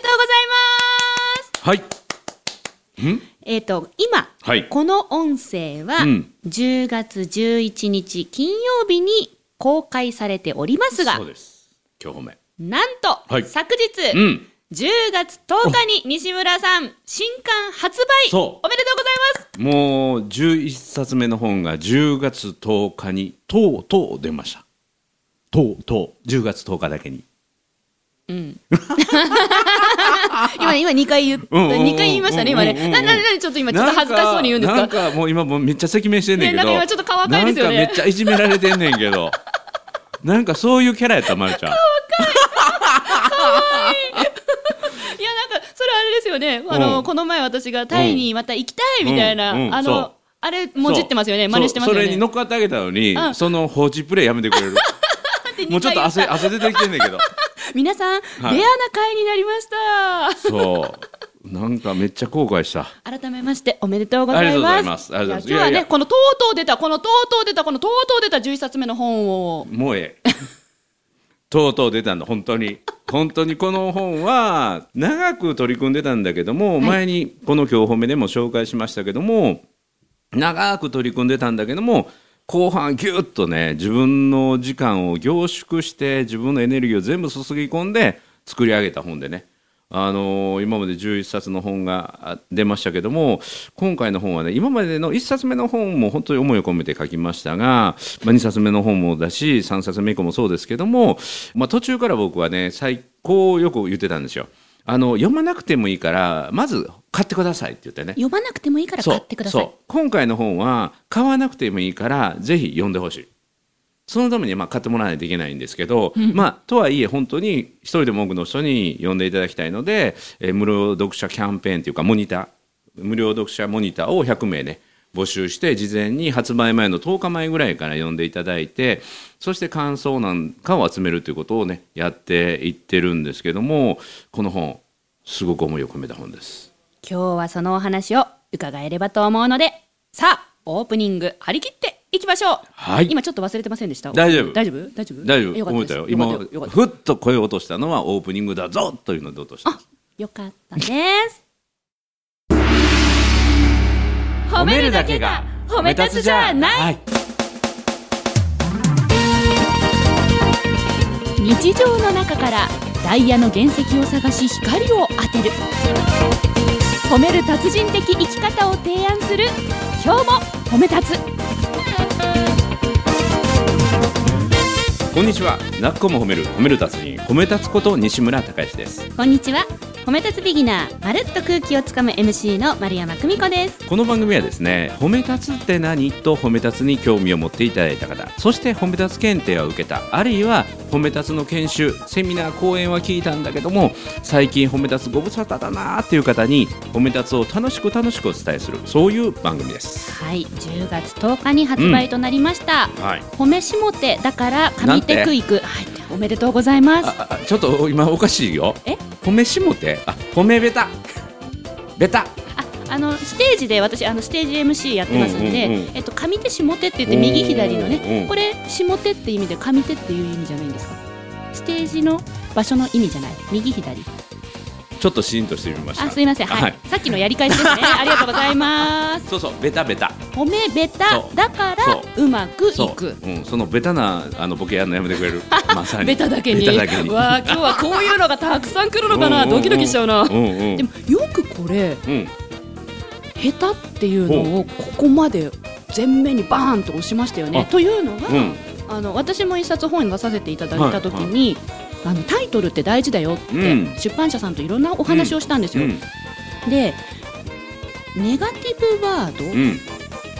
でとうございますはい。ん？えっ、と今、はいこの音声はうん10月11日金曜日に公開されておりますがそうです。今日。なんと、はい昨日、うん。10月10日に西村さん新刊発売そうおめでとうございますもう11冊目の本が10月10日にとうとう出ました。とうとう10月10日だけに。今今2回言っうんうんうん2回言いましたね今ね。うんうんうんなななちょっと今ちょっと恥ずかしそうに言うんですか？なんかもう今もうめっちゃ赤面してんねんけど。ねなんか今ちょっと顔赤いですよね。めっちゃいじめられてんねんけど。なんかそういうキャラやったまるちゃん。いやなんかそれあれですよね。あの、うん。この前私がタイにまた行きたいみたいな、うん。うん。あのあれもじってますよね。真似してますよね。それに乗っかってあげたのに、うん。その放置プレイやめてくれる。でもうちょっと汗汗出てきてんねんけど。皆さん、はいレアな回になりましたそう。なんかめっちゃ後悔した。改めましておめでとうございますありがとうございますいや今日はいねやいやこのとうとう出たこのとうとう出たこのとうとう出た11冊目の本をもうええ。とうとう出たんだ、本当に。本当にこの本は長く取り組んでたんだけども、い前にこの今日褒めでも紹介しましたけども、長く取り組んでたんだけども、後半ぎゅっとね、自分の時間を凝縮して、自分のエネルギーを全部注ぎ込んで作り上げた本でね。あのー今まで11冊の本が出ましたけども今回の本はね今までの1冊目の本も本当に思いを込めて書きましたが、まあ、2冊目の本もだし3冊目以降もそうですけども、まあ、途中から僕はね最高よく言ってたんですよ。あの読まなくてもいいからまず買ってくださいって言ってね。読まなくてもいいから買ってください。今回の本は買わなくてもいいからぜひ読んでほしい。そのためにまあ買ってもらわないといけないんですけど、まあとはいえ本当に一人でも多くの人に読んでいただきたいので、えー無料読者キャンペーンというかモニター。無料読者モニターを100名ね募集して事前に発売前の10日前ぐらいから読んでいただいてそして感想なんかを集めるということをねやっていってるんですけどもこの本すごく思いを込めた本です。今日はそのお話を伺えればと思うのでさあオープニング張り切っていきましょう、はい。今ちょっと忘れてませんでした？大丈夫。大丈夫？大丈夫？大丈夫。よかったです。思えたよ。今ふっと声を落としたのはオープニングだぞというので落とした。あよかったです。褒めるだけが褒め立つじゃない。はい。日常の中からダイヤの原石を探し光を当てる。褒める達人的生き方を提案する。今日も褒め立つ。こんにちは。なっこも褒める褒める達人褒め立つこと西村孝之です。こんにちは褒め立つビギナーまるっと空気をつかむ MC の丸山久美子です。この番組はですね褒め立つって何？と褒め立つに興味を持っていただいた方そして褒め立つ検定を受けたあるいは褒め立つの研修セミナー講演は聞いたんだけども最近褒め立つご無沙汰だなーっていう方に褒め立つを楽しく楽しくお伝えするそういう番組です。はい10月10日に発売となりました、はい。褒めしもてだから上テクイクはいおめでとうございます。ちょっと今おかしいよ。え？褒めしもてあ褒めベタベタ。ああのステージで私あのステージ MC やってますんで、うんうんうんえっと上手下手って言って右左のうんうんねこれ下手って意味で上手っていう意味じゃないんですか？ステージの場所の意味じゃない。右左ちょっとシーンとしてみました。あすいません。はい、はい。さっきのやり返しですね。ありがとうございます。そうそうベタベタ。褒めベタだからそう。まくいそう。く、うん、そのベタなあのボケやるのやめてくれる。まさに。ベタだけに。ベタだけに。わあ今日はこういうのがたくさん来るのかな、ドキドキしちゃうな、うんうん。でもよくこれうん。下手っていうのをここまで前面にバーンと押しましたよね。あというのが、うん。あの私も一冊本に出させていただいた時に、あのタイトルって大事だよって、うん。出版社さんといろんなお話をしたんですよ。うん。でネガティブワード、うん。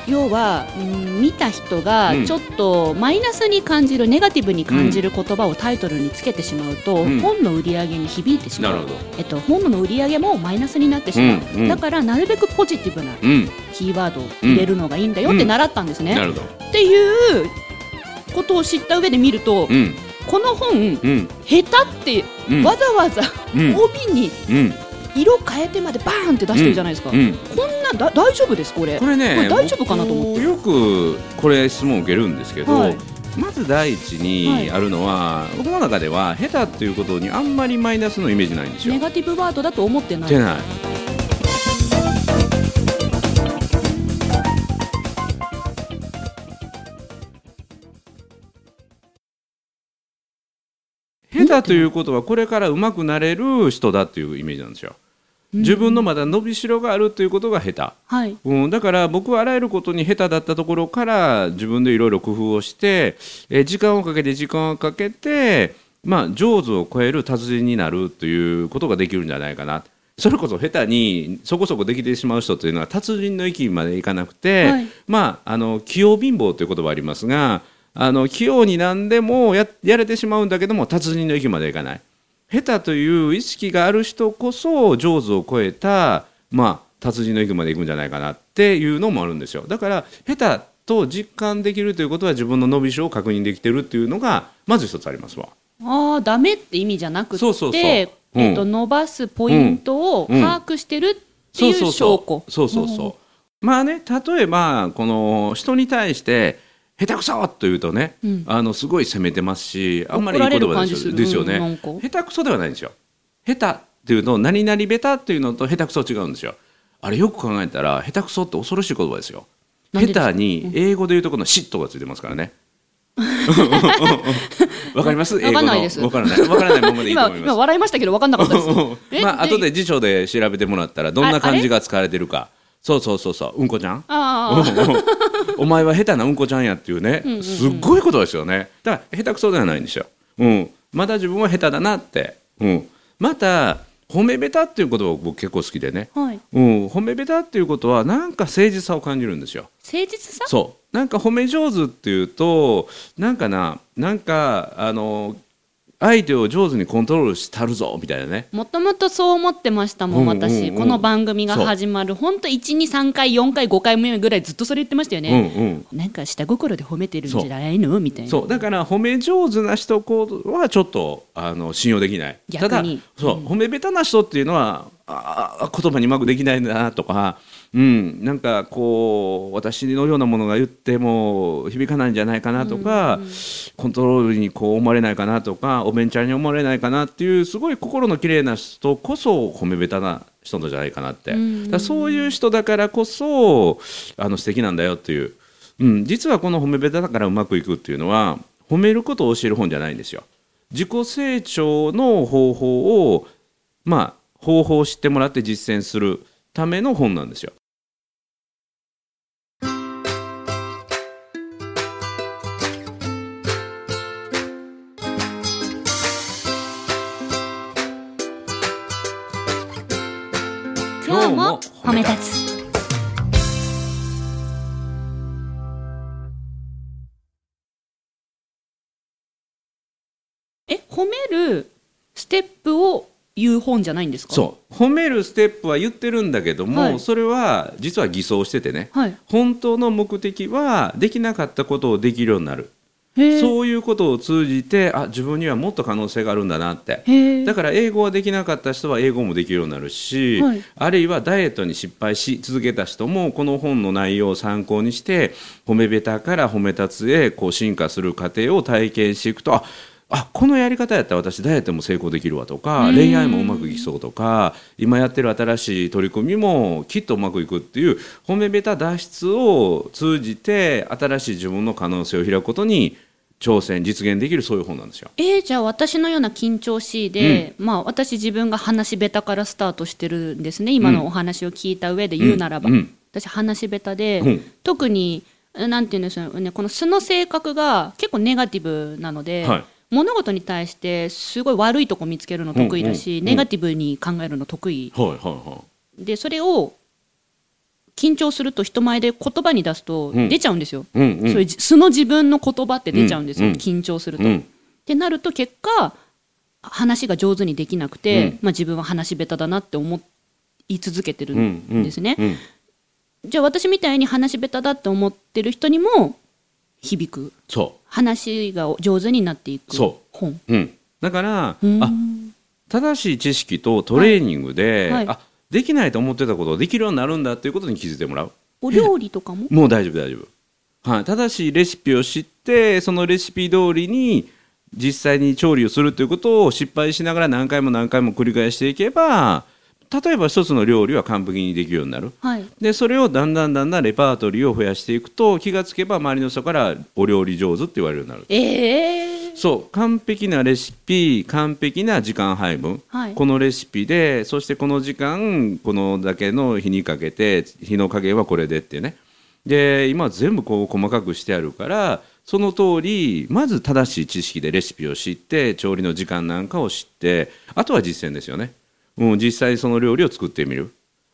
要は、うん見た人がうん。ちょっとマイナスに感じるネガティブに感じる言葉をタイトルにつけてしまうと、うん。本の売り上げに響いてしまう。えっと、本の売り上げもマイナスになってしまう、だからなるべくポジティブなうん。キーワードを入れるのがいいんだよって習ったんですね。っていうことを知った上で見ると、うんこの本うん。下手ってうん。わざわざうん。帯にうん。色変えてまでバーンって出してるじゃないですか、うん。こんなだ大丈夫ですこれ。これねこれ大丈夫かなと思って。僕よくこれ質問受けるんですけど、はい。まず第一はい。にあるのは、僕の中では下手っていうことにあんまりマイナスのイメージないんですよ。ネガティブワードだと思ってないということはこれから上手くなれる人だっていうイメージなんですよ。自分のまだ伸びしろがあるということが下はい。手、うん、だから僕はあらゆることに下手だったところから自分でいろいろ工夫をして、えー時間をかけて時間をかけて、まあ、上手を超える達人になるということができるんじゃないかな。それこそ下手にそこそこできてしまう人というのは達人の域までいかなくて、はい。まあ、あの器用貧乏という言葉ありますがあの器用になんでもややれてしまうんだけども達人の域までいかない。下手という意識がある人こそ上手を超えた、まあ、達人の域まで行くんじゃないかなっていうのもあるんですよ。だから下手と実感できるということは自分の伸びしろを確認できてるっていうのがまず一つありますわ。ああダメって意味じゃなくてそうそうそう。うんえっと伸ばすポイントをうん。把握してるっていう証拠。そうそうそう。まあね例えばこの人に対して下手くそと言うとね、うん。あのすごい責めてますしあんまりいい言葉ですよですよね、うん下手くそではないんですよ。下手っていうと何々ベタっていうのと下手くそ違うんですよ。あれよく考えたら下手くそって恐ろしい言葉ですよ。下手に英語で言うとこのシットがついてますからね。わかります？わかんないです。わからない。わからないままでいいと今思います。今笑いましたけど分かんなかったです。え まあで後で辞書で調べてもらったらどんな漢字が使われてるかそうそうそうそう。うんこちゃん。お前は下手なうんこちゃんやっていうね。すっごいことですよね。だから下手くそではないんですよ、う。ん、まだ自分は下手だなって、うん、また褒めべたっていう言葉を僕結構好きでね、はい。うん、褒めべたっていうことはなんか誠実さを感じるんですよ。誠実さ？そう。なんか褒め上手っていうとなんかななんかあの相手を上手にコントロールしたるぞみたいなね。もともとそう思ってましたもん、うんうんうん。私。この番組が始まる。本当123回4回5回目ぐらいずっとそれ言ってましたようんね、うん。なんか下心で褒めてるんじゃないの？みたいな。そう。だから褒め上手な人はちょっとあの信用できない。ただ逆にそう、褒め下手な人っていうのはああ言葉にうまくできないんだなとか、うん、なんかこう私のようなものが言っても響かないんじゃないかなとか、コントロールにこう思われないかなとかおべんちゃんに思われないかなっていうすごい心の綺麗な人こそ褒め下手な人なんじゃないかなって、うんだからそういう人だからこそあの素敵なんだよっていう。うん、実はこの褒めべただからうまくいくっていうのは褒めることを教える本じゃないんですよ。自己成長の方法をまあ方法を知ってもらって実践するための本なんですよ。今日も褒め立つえ褒める言う本じゃないんですか？そう。褒めるステップは言ってるんだけども、はい。それは実は偽装しててね。はい。本当の目的はできなかったことをできるようになる。そういうことを通じてあ自分にはもっと可能性があるんだなって。だから英語はできなかった人は英語もできるようになるし、はい。あるいはダイエットに失敗し続けた人もこの本の内容を参考にして褒めべたから褒め立つへこう進化する過程を体験していくとああこのやり方やったら私ダイエットも成功できるわとかうん。恋愛もうまくいきそうとか今やってる新しい取り組みもきっとうまくいくっていう褒めべた脱出を通じて新しい自分の可能性を開くことに挑戦実現できるそういう本なんですよ。えーじゃあ私のような緊張しいで、まあ私自分が話し下手からスタートしてるんですね今のお話を聞いた上で言うならば、うん。うん。私話し下手で、うん。特になんていうんですよねこの素の性格が結構ネガティブなので、はい物事に対してすごい悪いとこ見つけるの得意だし、うんうんうん。ネガティブに考えるの得意。はいはいはい。でそれを緊張すると人前で言葉に出すとうん。出ちゃうんですよ、うんうん。そういう素の自分の言葉って出ちゃうんですよ、うんうん緊張すると。うん。ってなると結果話が上手にできなくて、うん。まあ、自分は話し下手だなって思い続けてるんですね、うんじゃあ私みたいに話し下手だって思ってる人にも響く。そ話が上手になっていくそ本。う、うん、だから、うん。あ正しい知識とトレーニングで、はい。はい。あできないと思ってたことをできるようになるんだっていうことに気づいてもらう。お料理とかも？もう大丈夫大丈夫、はい、正しいレシピを知ってってそのレシピ通りに実際に調理をするということを失敗しながら何回も何回も繰り返していけば例えば一つの料理は完璧にできるようになる。はい。でそれをだんだんだんだんレパートリーを増やしていくと気がつけば周りの人からお料理上手って言われるようになる。ええ。そう完璧なレシピ完璧な時間配分、はい。このレシピでそしてこの時間このだけの火にかけて火の加減はこれでってね。で今全部こう細かくしてあるからその通りまず正しい知識でレシピを知って調理の時間なんかを知ってあとは実践ですよね、うん、実際その料理を作ってみる、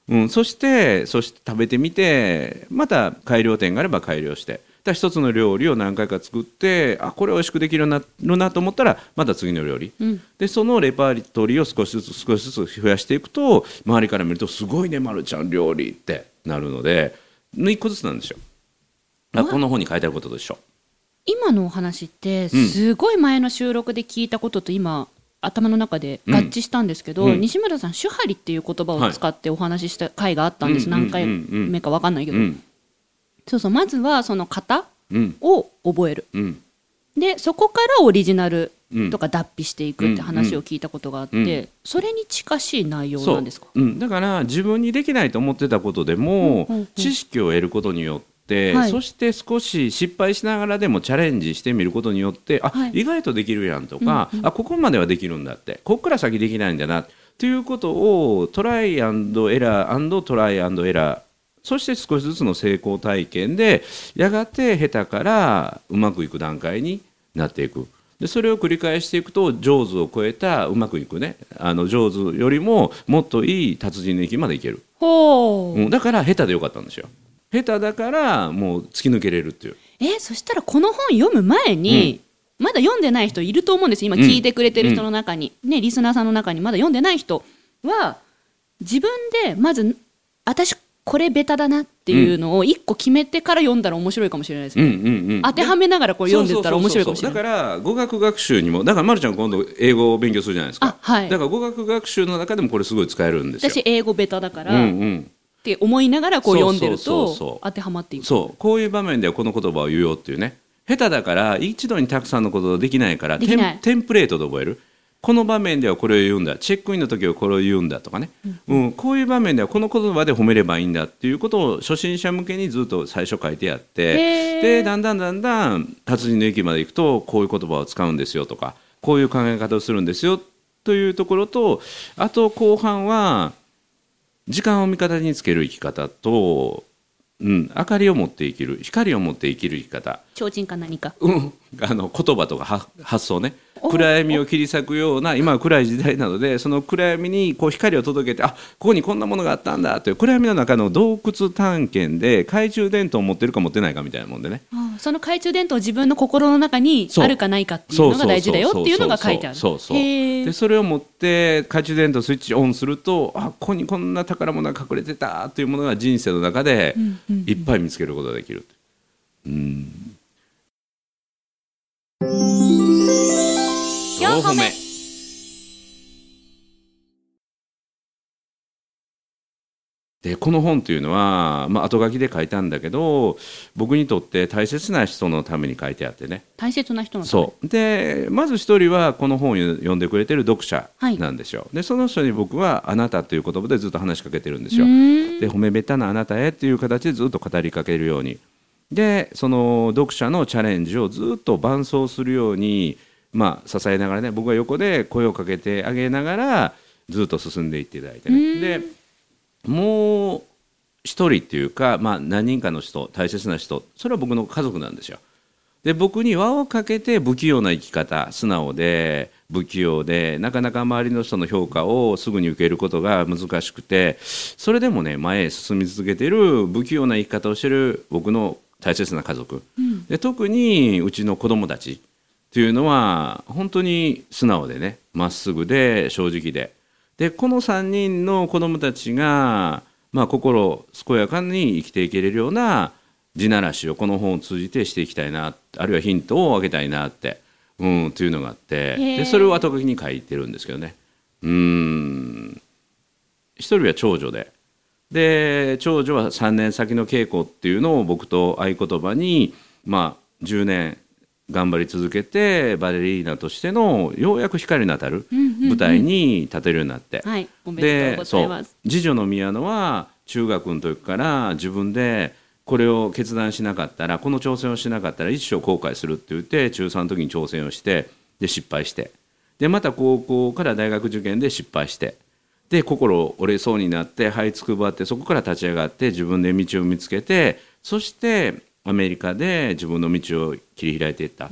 うん、そしてそして食べてみてまた改良点があれば改良して。一つの料理を何回か作ってあこれ美味しくできるようになるなと思ったらまた次の料理、うん。でそのレパートリーを少しずつ少しずつ増やしていくと周りから見るとすごいねまるちゃん料理ってなるので一個ずつなんですよ。あこの本に書いてあることでしょ。今のお話ってすごい前の収録で聞いたことと今頭の中で合致したんですけど、うん。うん西村さん「手張り」っていう言葉を使ってお話しした回があったんです、うん。何回目か分かんないけど、うん。そうそうまずはその型うん。を覚える。うん。でそこからオリジナルうん。とか脱皮していくって話を聞いたことがあって、それに近しい内容なんですか？う。ん、だから自分にできないと思ってたことでも、知識を得ることによって、はい。そして少し失敗しながらでもチャレンジしてみることによってあ、はい。意外とできるやんとか、あここまではできるんだってここから先できないんだなということをトライアンドエラートライアンドエラーそして少しずつの成功体験でやがて下手からうまくいく段階になっていく。でそれを繰り返していくと上手を超えたうまくいくねあの上手よりももっといい達人の域までいける、ほう、うん、だから下手でよかったんですよ下手だからもう突き抜けれるっていう。えそしたらこの本読む前に、まだ読んでない人いると思うんです。今うん。聞いてくれてる人の中に、ねリスナーさんの中に。まだ読んでない人は自分でまず私これベタだなっていうのを一個決めてから読んだら面白いかもしれないですね、うんうんうん。当てはめながらこれ読んでったら面白いかもしれないだから語学学習にもだからまるちゃん今度英語を勉強するじゃないですか。あはい。だから語学学習の中でもこれすごい使えるんですよ。私英語ベタだから、うんっうんて思いながらこう読んでると当てはまっていく。そう。こういう場面ではこの言葉を言うよっていうね。下手だから一度にたくさんのことできないからテンプレートで覚える。この場面ではこれを言うんだ。チェックインの時はこれを言うんだとかね、うん。こういう場面ではこの言葉で褒めればいいんだっていうことを初心者向けにずっと最初書いてあってでだんだんだんだん達人の域まで行くとこういう言葉を使うんですよとかこういう考え方をするんですよというところとあと後半は時間を味方につける生き方と、うん、明かりを持って生きる光を持って生きる生き方、提灯か何か。うん、あの言葉とかは発想ね。お暗闇を切り裂くような今は暗い時代なのでその暗闇にこう光を届けてあここにこんなものがあったんだという暗闇の中の洞窟探検で懐中電灯を持ってるか持ってないかみたいなもんでね。ああその懐中電灯を自分の心の中にあるかないかっていうのが大事だよっていうのが書いてあるそうそうでそれを持って懐中電灯スイッチオンするとあここにこんな宝物が隠れてたというものが人生の中でいっぱい見つけることができる。うん四歩目でこの本というのは、まあ、後書きで書いたんだけど僕にとって大切な人のために書いてあってね。大切な人のそう。でまず一人はこの本を読んでくれてる読者なんですよ、でその人に僕は「あなた」という言葉でずっと話しかけてるんですよ。で褒めべたなあなたへっていう形でずっと語りかけるように。でその読者のチャレンジをずっと伴走するように、まあ、支えながらね僕は横で声をかけてあげながらずっと進んでいっていただいてね。でもう一人っていうか、まあ、何人かの人大切な人それは僕の家族なんですよ。で僕に輪をかけて不器用な生き方素直で不器用でなかなか周りの人の評価をすぐに受けることが難しくてそれでもね前へ進み続けている不器用な生き方をしている僕の大切な家族、で特にうちの子供たちっていうのは本当に素直でねまっすぐで正直ででこの3人の子供たちが、まあ、心健やかに生きていけれるような地ならしをこの本を通じてしていきたいなあるいはヒントをあげたいなって、うん、というのがあってでそれを後書きに書いてるんですけどね。うん。一人は長女で。で長女は3年先の稽古っていうのを僕と合言葉に、まあ、10年頑張り続けてバレリーナとしてのようやく光の当たるうんうんうん。舞台に立てるようになって、はいおめでとうございでう次女の宮野は中学の時から自分でこれを決断しなかったらこの挑戦をしなかったら一生後悔するって言って中3の時に挑戦をしてで失敗して。でまた高校から大学受験で失敗して。で心折れそうになって這いつくばってそこから立ち上がって自分で道を見つけてそしてアメリカで自分の道を切り開いていった、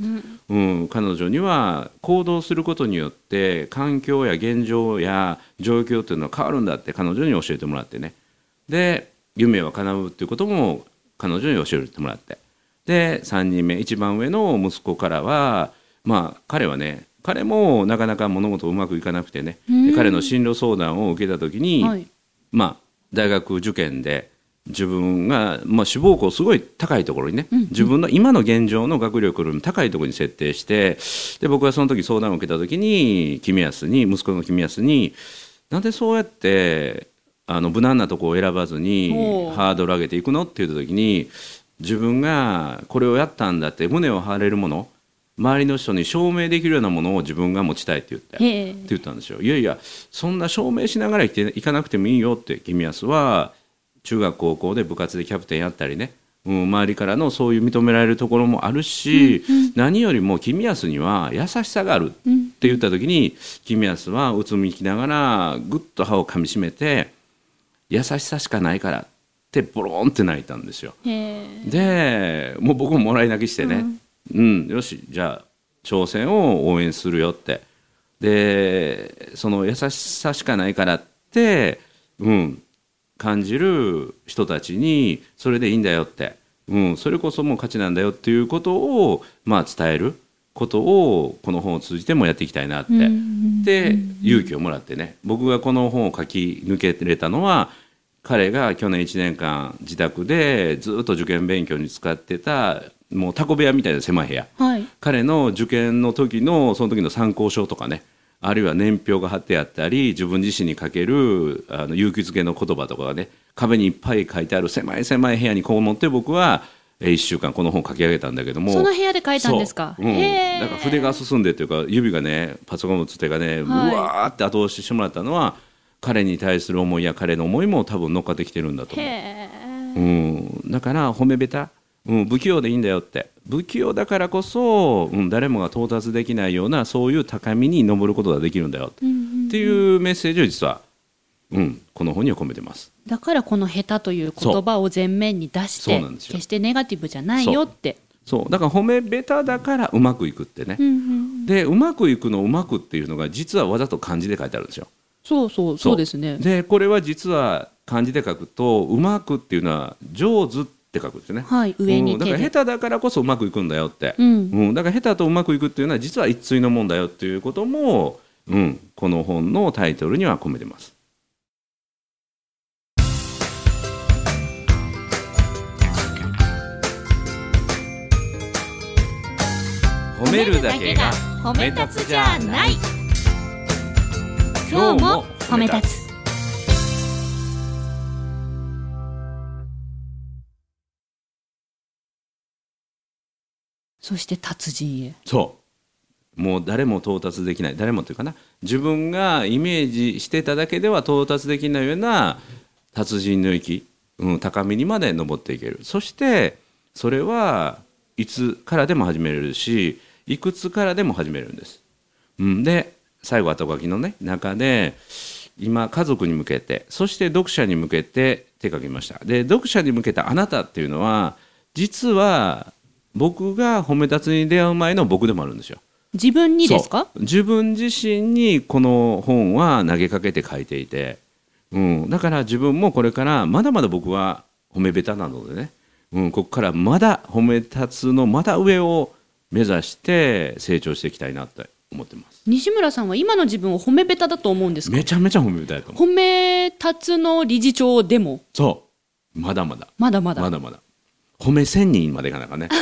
うん。彼女には行動することによって環境や現状や状況というのは変わるんだって彼女に教えてもらってね。で夢は叶うっていうことも彼女に教えてもらって。で3人目一番上の息子からはまあ彼はね彼もなかなか物事うまくいかなくてね。で彼の進路相談を受けた時に、はい。まあ、大学受験で自分が、まあ、志望校すごい高いところにね、自分の今の現状の学力よりも高いところに設定してで僕はその時相談を受けた時に君安に息子の君安になんでそうやってあの無難なところを選ばずにハードル上げていくのって言った時に自分がこれをやったんだって胸を張れるもの周りの人に証明できるようなものを自分が持ちたいって言って。って言ったんですよ。いやいやそんな証明しながら生きていかなくてもいいよって君安は中学高校で部活でキャプテンやったりね、うん、周りからのそういう認められるところもあるし、何よりも君安には優しさがあるって言った時に君安はうつむきながらぐっと歯をかみしめて優しさしかないからってボロンって泣いたんですよ。でもう僕ももらい泣きしてね、うんよしじゃあ挑戦を応援するよって。でその優しさしかないからって、うん、感じる人たちにそれでいいんだよって、うん、それこそもう価値なんだよっていうことを、まあ、伝えることをこの本を通じてもやっていきたいなって。で勇気をもらってね。僕がこの本を書き抜けれたのは彼が去年1年間自宅でずっと受験勉強に使ってたもうタコ部屋みたいな狭い部屋。はい。彼の受験の時のその時の参考書とかねあるいは年表が貼ってあったり自分自身にかけるあの勇気づけの言葉とかがね壁にいっぱい書いてある狭い狭い部屋にこう持って僕は1週間この本を書き上げたんだけどもその部屋で書いたんですか？そう。うん、へえなんか筆が進んでっていうか指がねパソコンのつてがね、うわーって後押ししてもらったのは彼に対する思いや彼の思いも多分乗っかってきてるんだと思う。うん、だから褒めべた、うん、不器用でいいんだよって。不器用だからこそ、うん、誰もが到達できないようなそういう高みに登ることができるんだよって。っていうメッセージを実は、うん、この本には込めてます。だからこの下手という言葉を前面に出して決してネガティブじゃないよって。そう。だから褒めべただからうまくいくってね、うんうんでうまくいくのうまくっていうのが実はわざと漢字で書いてあるんですよ。そうそうそう。ですね。でこれは実は漢字で書くとうまくっていうのは上手って書くんですよね。はい上にうん。だから下手だからこそうまくいくんだよって、うん。うん。だから下手とうまくいくっていうのは実は一対のもんだよっていうことも、うん、この本のタイトルには込めてます。褒めるだけが褒め立つじゃない。今日も褒め立つそして達人へ。そう。もう誰も到達できない。誰もというかな。自分がイメージしてただけでは到達できないような達人の域、うん、高みにまで登っていける。そしてそれはいつからでも始めれるしいくつからでも始めるんです。うん、で最後後書きのね中で今家族に向けてそして読者に向けて手書きました。で読者に向けたあなたっていうのは実は僕が褒め立つに出会う前の僕でもあるんですよ。自分にですか？自分自身にこの本は投げかけて書いていて、うん、だから自分もこれからまだまだ僕は褒めべたなのでね、うん、ここからまだ褒め立つのまだ上を目指して成長していきたいなって思ってます。西村さんは今の自分を褒めべただと思うんですか？めちゃめちゃ褒めべたいと思う。褒め立つの理事長でも？そう。まだまだ。まだまだ。まだまだ褒め千人までいかなあかんね。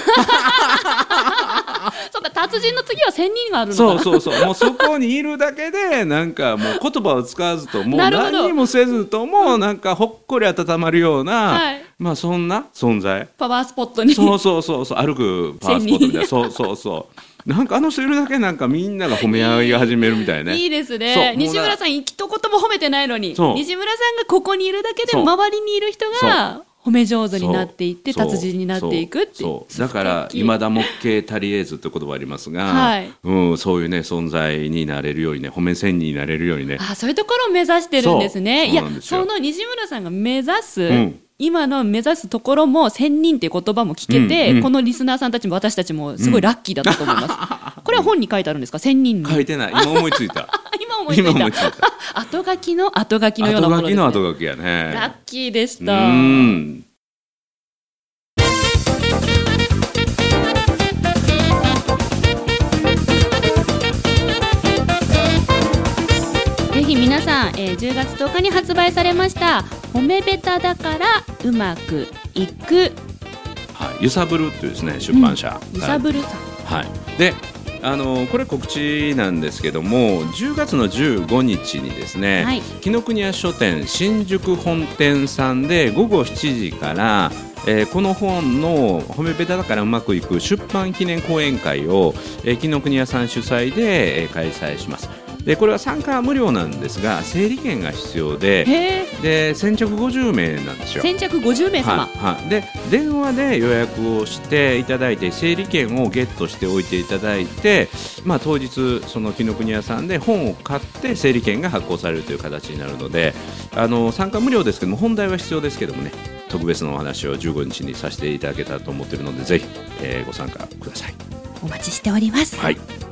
そうか達人の次は千人があるのか。そうなそうそう。もうそこにいるだけでなんかもう言葉を使わずともう何にもせずともなんかほっこり温まるような、はい。まあそんな存在。パワースポットに。そうそうそうそう。歩くパワースポットみたいな。そうそうそう。なんかあの人いるだけなんかみんなが褒め合いが始めるみたいねいいですね。西村さん一言も褒めてないのに。西村さんがここにいるだけで周りにいる人が褒め上手になっていって達人になっていくっていうそうだから素敵今田もっけ足りえずって言葉ありますが、はい。うん、そういうね存在になれるようにね褒め線になれるようにね。あそういうところを目指してるんですね。いやその西村さんが目指す、うん今の目指すところも千人っていう言葉も聞けて、うんうん。このリスナーさんたちも私たちもすごいラッキーだったと思います、これは本に書いてあるんですか？千人に。書いてない。今思いついた。今思いついた。いた。あ 後書きの後書きのようなもの後書です、ね、きの後書きやラッねキーでしうたんさん、えー10月10日に発売されました「褒めベタだからうまくいく。はい、ゆさぶるっていうですね出版社、」ゆさぶるさん。はい、であのこれ告知なんですけども10月の15日にですね、はい。紀ノ国屋書店新宿本店さんで午後7時から、えーこの本の「褒めベタだからうまくいく」出版記念講演会を、えー紀ノ国屋さん主催で、えー開催します。でこれは参加は無料なんですが整理券が必要でへで先着50名なんですよ。え先着50名様、はいはい、で電話で予約をしていただいて整理券をゲットしておいていただいて、まあ、当日その紀ノ国屋さんで本を買って整理券が発行されるという形になるのであの参加無料ですけども本題は必要ですけどもね特別なお話を15日にさせていただけたらと思っているのでぜひ、えーご参加ください。お待ちしております、はい